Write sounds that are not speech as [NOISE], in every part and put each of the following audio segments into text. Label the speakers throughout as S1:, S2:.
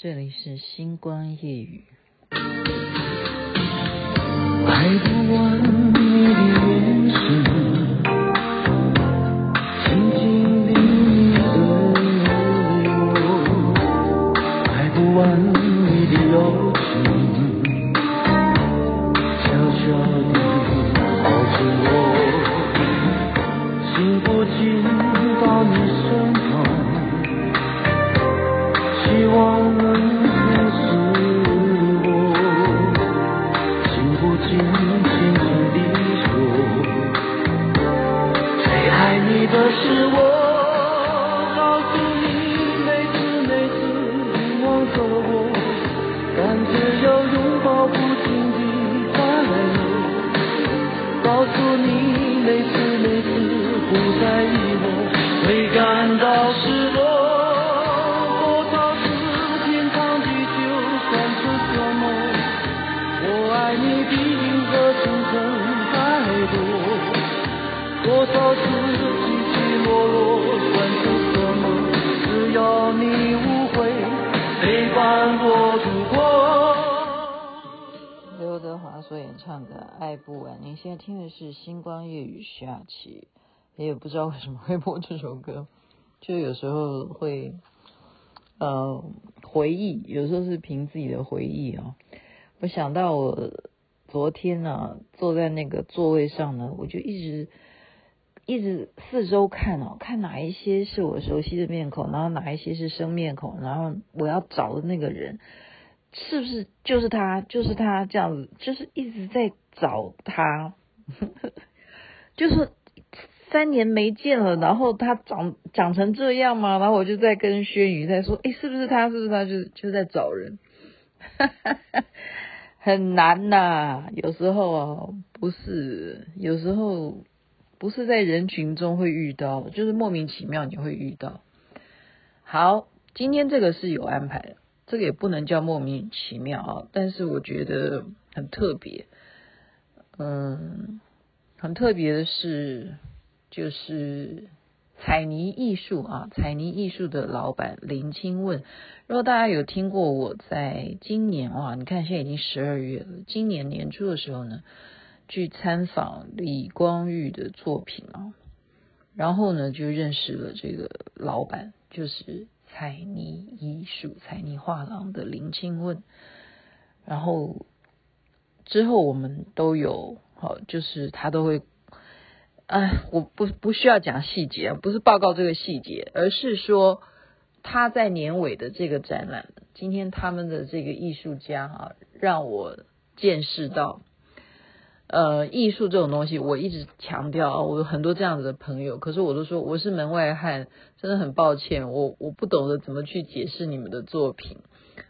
S1: 这里是星光夜雨。
S2: 爱不完 you.
S1: 唱的爱不完，您现在听的是星光夜雨下期，也不知道为什么会播这首歌，就有时候会呃回忆，有时候是凭自己的回忆啊。我想到我昨天呢、坐在那个座位上呢，我就一直一直四周看哦，看哪一些是我熟悉的面孔，然后哪一些是生面孔，然后我要找的那个人。是不是就是他？就是他这样子，就是一直在找他，[LAUGHS] 就是三年没见了，然后他长长成这样吗？然后我就在跟轩宇在说，哎，是不是他？是不是他？就就在找人，[LAUGHS] 很难呐。有时候啊，不是，有时候不是在人群中会遇到，就是莫名其妙你会遇到。好，今天这个是有安排的。这个也不能叫莫名其妙啊，但是我觉得很特别。嗯，很特别的是，就是彩泥艺术啊，彩泥艺术的老板林清问。如果大家有听过我在今年哇，你看现在已经十二月了，今年年初的时候呢，去参访李光裕的作品啊，然后呢就认识了这个老板，就是。彩泥艺术、才女画廊的林清问，然后之后我们都有好，就是他都会，哎，我不不需要讲细节，不是报告这个细节，而是说他在年尾的这个展览，今天他们的这个艺术家啊，让我见识到。呃，艺术这种东西，我一直强调啊，我有很多这样子的朋友，可是我都说我是门外汉，真的很抱歉，我我不懂得怎么去解释你们的作品。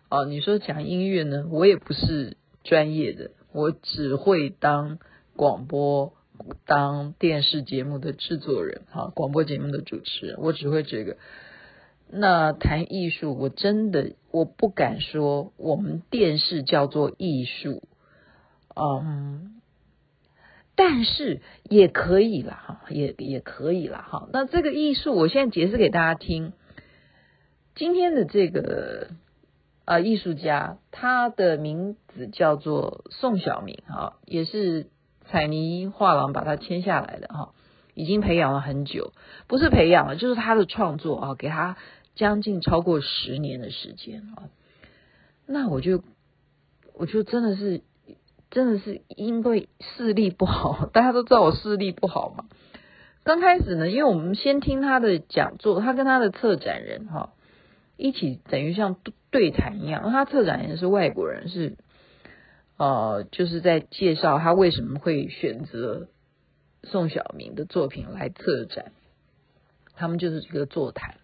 S1: 哦，你说讲音乐呢，我也不是专业的，我只会当广播、当电视节目的制作人，哈，广播节目的主持人，我只会这个。那谈艺术，我真的我不敢说我们电视叫做艺术，嗯。但是也可以了哈，也也可以了哈。那这个艺术，我现在解释给大家听。今天的这个啊艺术家，他的名字叫做宋晓明哈，也是彩泥画廊把他签下来的哈，已经培养了很久，不是培养了，就是他的创作啊，给他将近超过十年的时间啊。那我就我就真的是。真的是因为视力不好，[LAUGHS] 大家都知道我视力不好嘛。刚开始呢，因为我们先听他的讲座，他跟他的策展人哈一起等于像对谈一样。他策展人是外国人，是呃就是在介绍他为什么会选择宋晓明的作品来策展。他们就是这个座谈，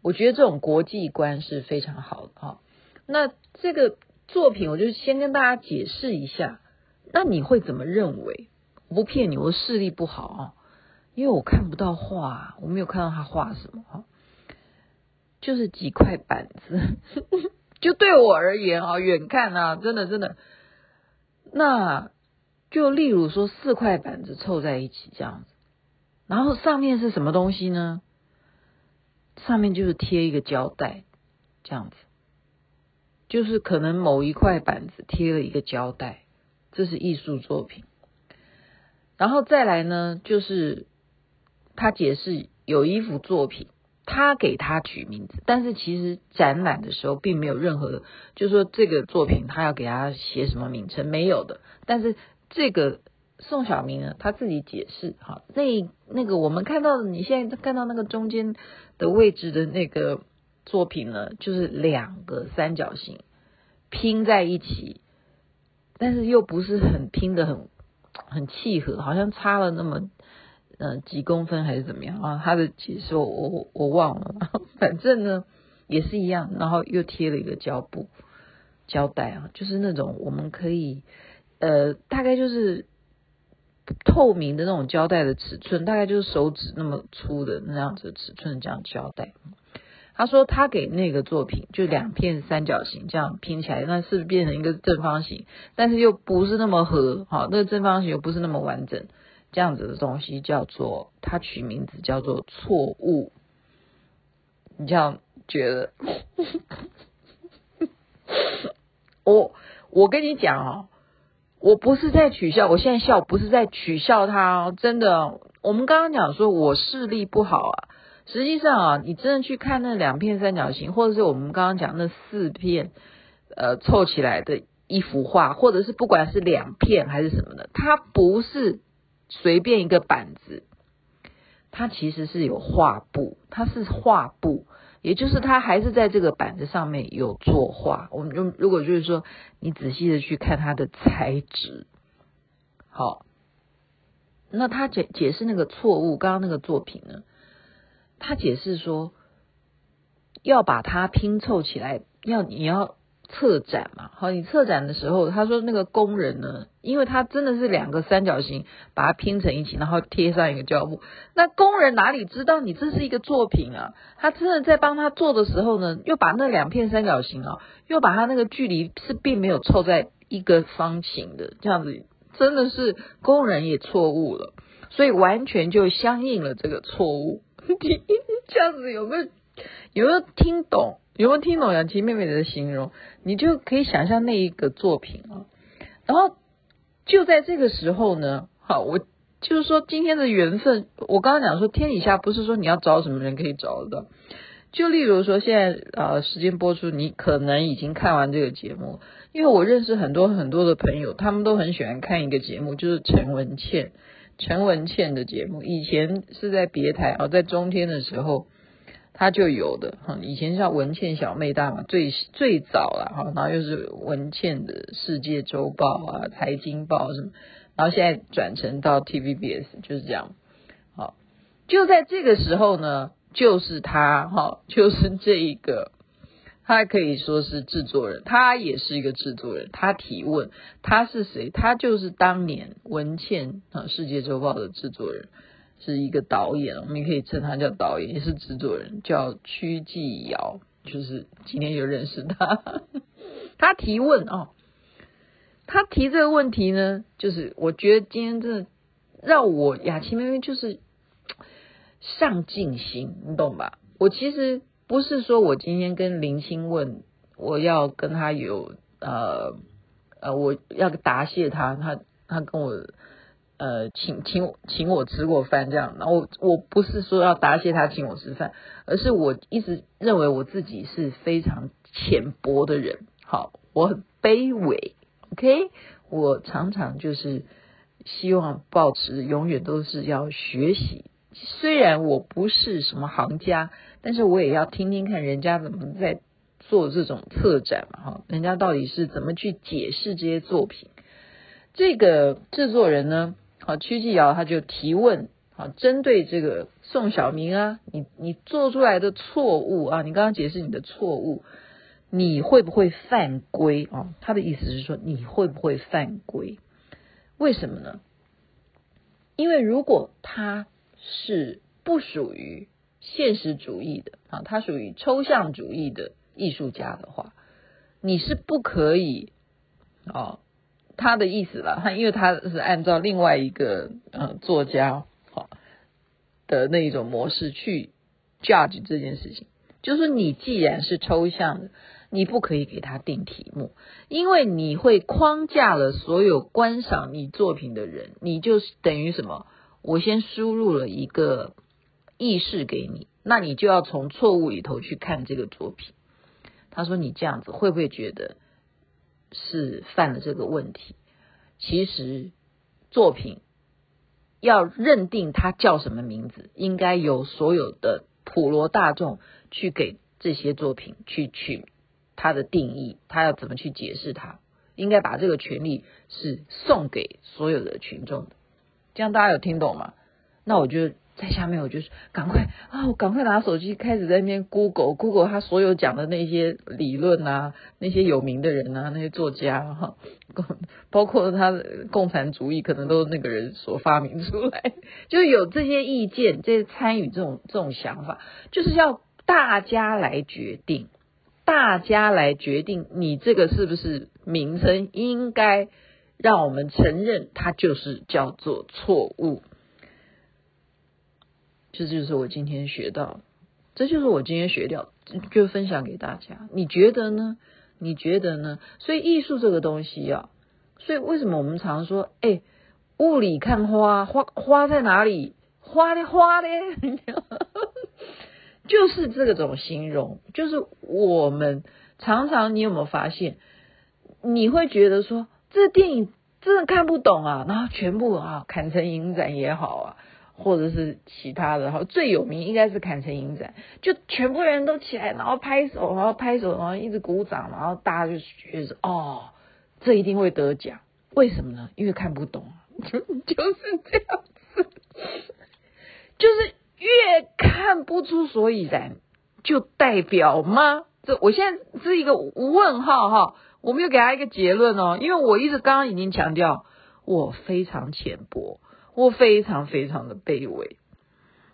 S1: 我觉得这种国际观是非常好的哈。那这个。作品，我就先跟大家解释一下。那你会怎么认为？我不骗你，我视力不好啊，因为我看不到画，我没有看到他画什么哈，就是几块板子。[LAUGHS] 就对我而言啊，远看啊，真的真的，那就例如说四块板子凑在一起这样子，然后上面是什么东西呢？上面就是贴一个胶带这样子。就是可能某一块板子贴了一个胶带，这是艺术作品。然后再来呢，就是他解释有一幅作品，他给他取名字，但是其实展览的时候并没有任何，就说这个作品他要给他写什么名称没有的。但是这个宋晓明呢，他自己解释哈，那那个我们看到的，你现在看到那个中间的位置的那个作品呢，就是两个三角形拼在一起，但是又不是很拼的很。很契合，好像差了那么呃几公分还是怎么样啊？他的解说我我我忘了，[LAUGHS] 反正呢也是一样，然后又贴了一个胶布胶带啊，就是那种我们可以呃大概就是透明的那种胶带的尺寸，大概就是手指那么粗的那样子尺寸这样胶带。他说他给那个作品就两片三角形这样拼起来，那是不是变成一个正方形？但是又不是那么合，好，那个正方形又不是那么完整，这样子的东西叫做他取名字叫做错误。你这样觉得？[LAUGHS] 我我跟你讲哦，我不是在取笑，我现在笑不是在取笑他哦，真的。我们刚刚讲说我视力不好啊。实际上啊，你真的去看那两片三角形，或者是我们刚刚讲那四片，呃，凑起来的一幅画，或者是不管是两片还是什么的，它不是随便一个板子，它其实是有画布，它是画布，也就是它还是在这个板子上面有作画。我们就如果就是说，你仔细的去看它的材质，好，那他解解释那个错误，刚刚那个作品呢？他解释说，要把它拼凑起来，要你要策展嘛。好，你策展的时候，他说那个工人呢，因为他真的是两个三角形把它拼成一起，然后贴上一个胶布。那工人哪里知道你这是一个作品啊？他真的在帮他做的时候呢，又把那两片三角形啊，又把它那个距离是并没有凑在一个方形的这样子，真的是工人也错误了，所以完全就相应了这个错误。[LAUGHS] 这样子有没有有没有听懂？有没有听懂杨琪妹妹的形容？你就可以想象那一个作品啊。然后就在这个时候呢，好，我就是说今天的缘分，我刚刚讲说天底下不是说你要找什么人可以找得到。就例如说现在呃时间播出，你可能已经看完这个节目，因为我认识很多很多的朋友，他们都很喜欢看一个节目，就是陈文茜。陈文茜的节目以前是在别台啊，在中天的时候他就有的哈。以前叫文茜小妹大嘛，最最早了哈，然后又是文茜的世界周报啊、财经报什么，然后现在转成到 TVBS 就是这样。好，就在这个时候呢，就是他哈，就是这一个。他可以说是制作人，他也是一个制作人。他提问，他是谁？他就是当年文茜啊《世界周报》的制作人，是一个导演，我们也可以称他叫导演，也是制作人，叫屈继尧。就是今天就认识他，他提问哦，他提这个问题呢，就是我觉得今天真的让我雅琪妹妹就是上进心，你懂吧？我其实。不是说我今天跟林清问，我要跟他有呃呃，我要答谢他，他他跟我呃请请请我吃过饭这样，然后我我不是说要答谢他请我吃饭，而是我一直认为我自己是非常浅薄的人，好，我很卑微，OK，我常常就是希望保持永远都是要学习。虽然我不是什么行家，但是我也要听听看人家怎么在做这种策展嘛，哈，人家到底是怎么去解释这些作品。这个制作人呢，好，屈继尧他就提问，好，针对这个宋晓明啊，你你做出来的错误啊，你刚刚解释你的错误，你会不会犯规啊？他的意思是说，你会不会犯规？为什么呢？因为如果他是不属于现实主义的啊，他属于抽象主义的艺术家的话，你是不可以哦，他的意思了，他因为他是按照另外一个呃作家好的那一种模式去 judge 这件事情，就是你既然是抽象的，你不可以给他定题目，因为你会框架了所有观赏你作品的人，你就是等于什么？我先输入了一个意识给你，那你就要从错误里头去看这个作品。他说：“你这样子会不会觉得是犯了这个问题？其实作品要认定它叫什么名字，应该由所有的普罗大众去给这些作品去取它的定义，他要怎么去解释它？应该把这个权利是送给所有的群众的。这样大家有听懂吗？那我就。”在下面，我就是赶快啊！我赶快拿手机开始在那边 Google Google 他所有讲的那些理论啊，那些有名的人啊，那些作家哈，包括他的共产主义，可能都是那个人所发明出来，就有这些意见，这些参与这种这种想法，就是要大家来决定，大家来决定你这个是不是名称，应该让我们承认它就是叫做错误。这就是我今天学到，这就是我今天学到，就分享给大家。你觉得呢？你觉得呢？所以艺术这个东西啊，所以为什么我们常说，哎，雾里看花，花花在哪里？花的花呢？[LAUGHS] 就是这个种形容，就是我们常常，你有没有发现？你会觉得说，这电影真的看不懂啊，然后全部啊，砍成影展也好啊。或者是其他的哈，最有名应该是坎城影展，就全部人都起来，然后拍手，然后拍手，然后一直鼓掌，然后大家就觉得哦，这一定会得奖。为什么呢？因为看不懂，就 [LAUGHS] 就是这样子，就是越看不出所以然，就代表吗？这我现在是一个问号哈，我没有给他一个结论哦，因为我一直刚刚已经强调，我非常浅薄。我非常非常的卑微，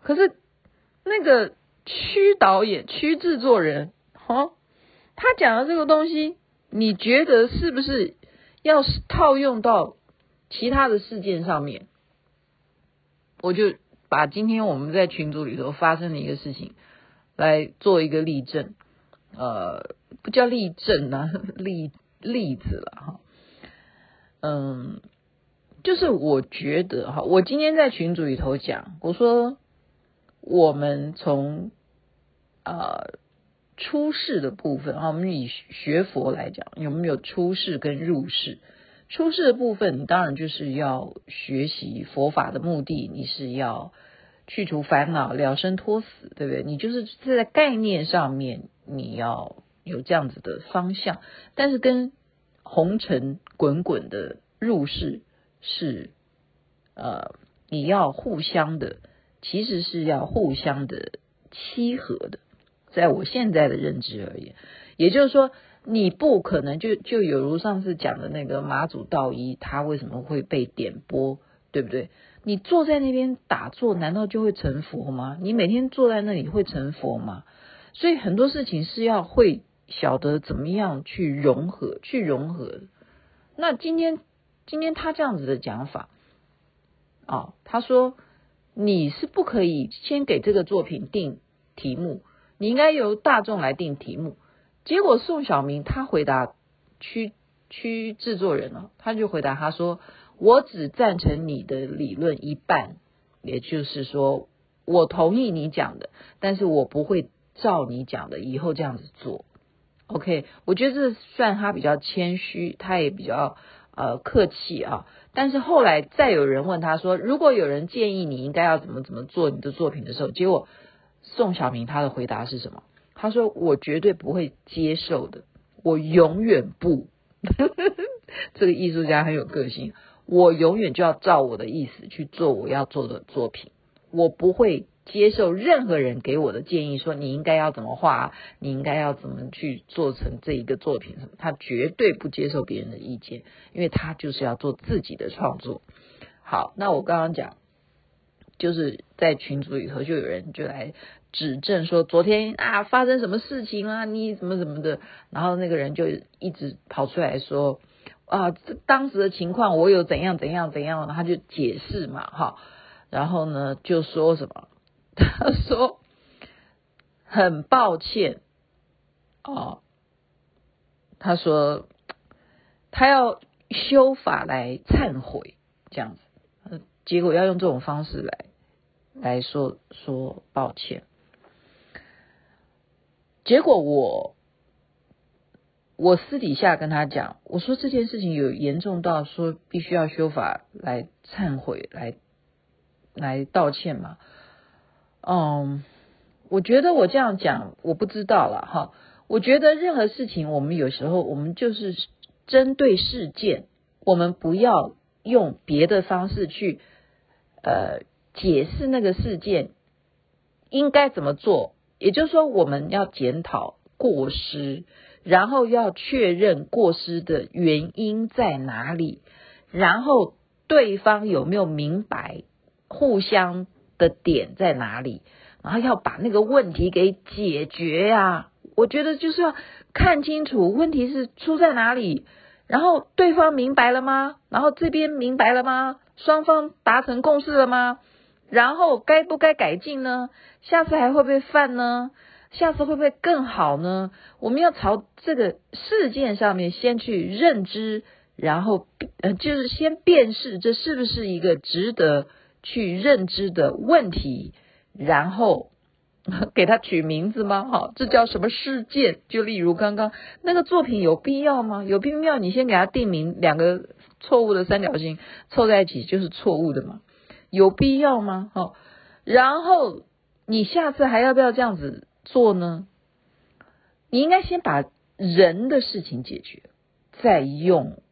S1: 可是那个区导演、区制作人，哈，他讲的这个东西，你觉得是不是要套用到其他的事件上面？我就把今天我们在群组里头发生的一个事情来做一个例证，呃，不叫例证啊，[LAUGHS] 例例子了哈，嗯。就是我觉得哈，我今天在群组里头讲，我说我们从呃出世的部分哈，我们以学佛来讲，有没有出世跟入世？出世的部分，当然就是要学习佛法的目的，你是要去除烦恼、了生脱死，对不对？你就是在概念上面你要有这样子的方向，但是跟红尘滚滚的入世。是，呃，你要互相的，其实是要互相的契合的。在我现在的认知而言，也就是说，你不可能就就有如上次讲的那个马祖道一，他为什么会被点拨，对不对？你坐在那边打坐，难道就会成佛吗？你每天坐在那里会成佛吗？所以很多事情是要会晓得怎么样去融合，去融合。那今天。今天他这样子的讲法，哦，他说你是不可以先给这个作品定题目，你应该由大众来定题目。结果宋晓明他回答区区制作人了，他就回答他说：“我只赞成你的理论一半，也就是说，我同意你讲的，但是我不会照你讲的以后这样子做。”OK，我觉得这算他比较谦虚，他也比较。呃，客气啊，但是后来再有人问他说，如果有人建议你应该要怎么怎么做你的作品的时候，结果宋晓明他的回答是什么？他说：“我绝对不会接受的，我永远不。[LAUGHS] ”这个艺术家很有个性，我永远就要照我的意思去做我要做的作品，我不会。接受任何人给我的建议，说你应该要怎么画，你应该要怎么去做成这一个作品什么，他绝对不接受别人的意见，因为他就是要做自己的创作。好，那我刚刚讲，就是在群组里头就有人就来指证说，昨天啊发生什么事情啊，你怎么怎么的，然后那个人就一直跑出来说啊，这当时的情况我有怎样怎样怎样，他就解释嘛，哈，然后呢就说什么。他说：“很抱歉，哦，他说他要修法来忏悔，这样子，结果要用这种方式来来说说抱歉。结果我我私底下跟他讲，我说这件事情有严重到说必须要修法来忏悔，来来道歉嘛？嗯，我觉得我这样讲，我不知道了哈。我觉得任何事情，我们有时候我们就是针对事件，我们不要用别的方式去呃解释那个事件应该怎么做。也就是说，我们要检讨过失，然后要确认过失的原因在哪里，然后对方有没有明白互相的点在哪里，然后要把那个问题给解决呀。我觉得就是要看清楚问题是出在哪里，然后对方明白了吗？然后这边明白了吗？双方达成共识了吗？然后该不该改进呢？下次还会不会犯呢？下次会不会更好呢？我们要朝这个事件上面先去认知，然后呃，就是先辨识这是不是一个值得去认知的问题，然后。[LAUGHS] 给他取名字吗？好，这叫什么事件？就例如刚刚那个作品有必要吗？有必要你先给他定名，两个错误的三角形凑在一起就是错误的吗？有必要吗？好，然后你下次还要不要这样子做呢？你应该先把人的事情解决，再用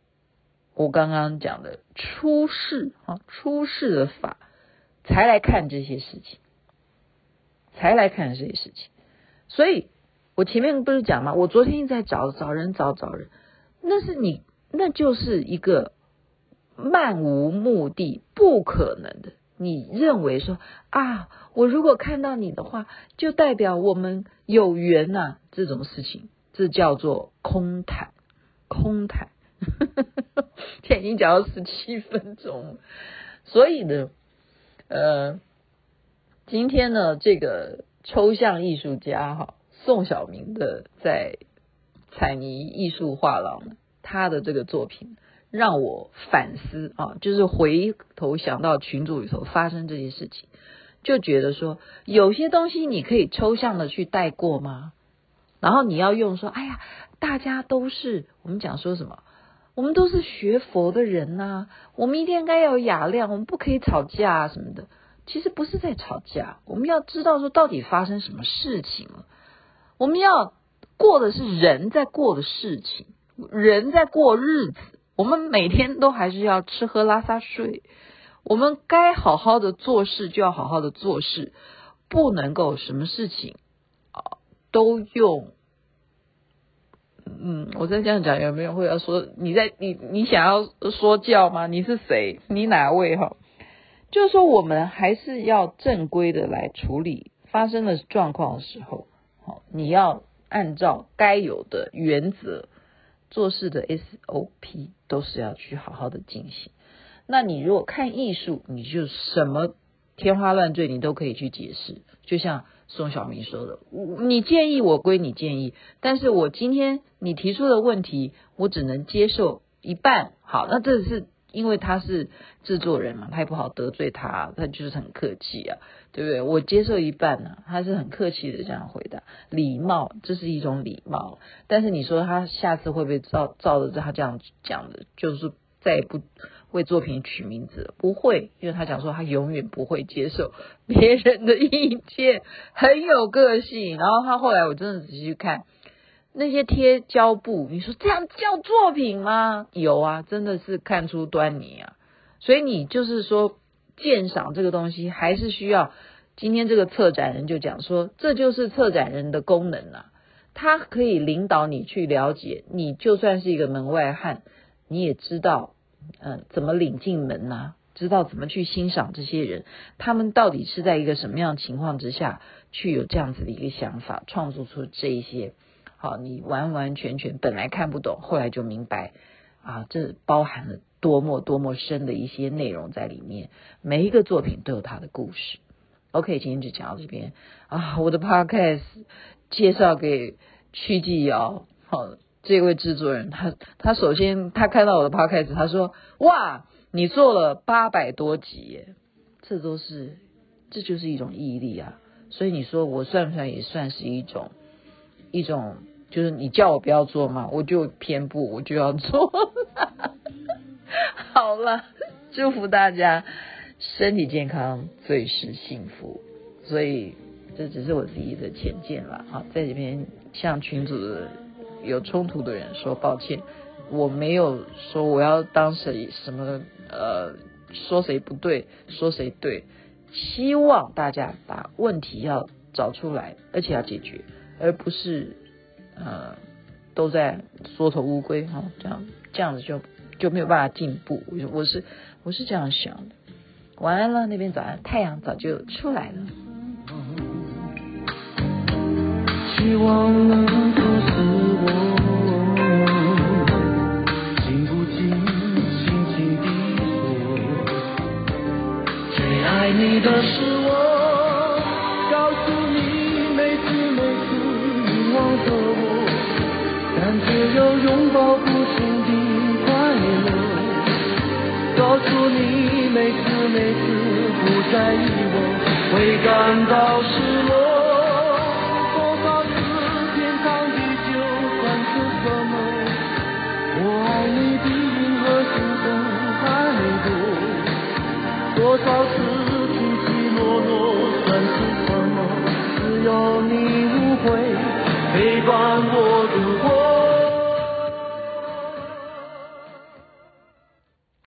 S1: 我刚刚讲的出世啊出世的法，才来看这些事情。才来看这些事情，所以我前面不是讲吗？我昨天一直在找找人，找找人，那是你，那就是一个漫无目的、不可能的。你认为说啊，我如果看到你的话，就代表我们有缘呐、啊，这种事情，这叫做空谈，空谈。[LAUGHS] 现在已经讲到十七分钟，所以呢，呃。今天呢，这个抽象艺术家哈宋晓明的在彩泥艺术画廊，他的这个作品让我反思啊，就是回头想到群组里头发生这些事情，就觉得说有些东西你可以抽象的去带过吗？然后你要用说，哎呀，大家都是我们讲说什么？我们都是学佛的人呐、我们一天该要有雅量，我们不可以吵架啊什么的。其实不是在吵架，我们要知道说到底发生什么事情了。我们要过的是人在过的事情，人在过日子。我们每天都还是要吃喝拉撒睡，我们该好好的做事就要好好的做事，不能够什么事情啊都用。嗯，我在这样讲，有没有会要说你在你你想要说教吗？你是谁？你哪位哈？就是说，我们还是要正规的来处理发生的状况的时候，好，你要按照该有的原则做事的 SOP 都是要去好好的进行。那你如果看艺术，你就什么天花乱坠你都可以去解释。就像宋晓明说的，你建议我归你建议，但是我今天你提出的问题，我只能接受一半。好，那这是。因为他是制作人嘛，他也不好得罪他，他就是很客气啊，对不对？我接受一半呢、他是很客气的这样回答，礼貌，这是一种礼貌。但是你说他下次会不会照照着他这样讲的，就是再也不为作品取名字？不会，因为他讲说他永远不会接受别人的意见，很有个性。然后他后来我真的仔细去看。那些贴胶布，你说这样叫作品吗？有啊，真的是看出端倪啊。所以你就是说鉴赏这个东西，还是需要今天这个策展人就讲说，这就是策展人的功能啊。他可以领导你去了解，你就算是一个门外汉，你也知道，嗯，怎么领进门呐？知道怎么去欣赏这些人，他们到底是在一个什么样的情况之下去有这样子的一个想法，创作出这一些。好，你完完全全本来看不懂，后来就明白啊，这包含了多么多么深的一些内容在里面。每一个作品都有它的故事。OK，今天就讲到这边啊，我的 Podcast 介绍给曲继尧。好，这位制作人，他他首先他看到我的 podcast，他说：“哇，你做了八百多集耶，这都是这就是一种毅力啊。”所以你说我算不算也算是一种一种，就是你叫我不要做嘛，我就偏不，我就要做。[LAUGHS] 好了，祝福大家身体健康，最是幸福。所以这只是我自己的浅见了啊，在这边向群主。有冲突的人说抱歉，我没有说我要当谁什么呃，说谁不对，说谁对，希望大家把问题要找出来，而且要解决，而不是呃都在缩头乌龟哈，这样这样子就就没有办法进步。我是我是这样想的。晚安了，那边早安，太阳早就出来了。希望能不是我，
S2: 经不起轻轻的说，最爱你的是我，告诉你每次每次凝望着我，但只有拥抱不停的快乐，告诉你每次每次不在意我会感到失落。多少次起起落落算是什么？只有你无悔，陪伴我。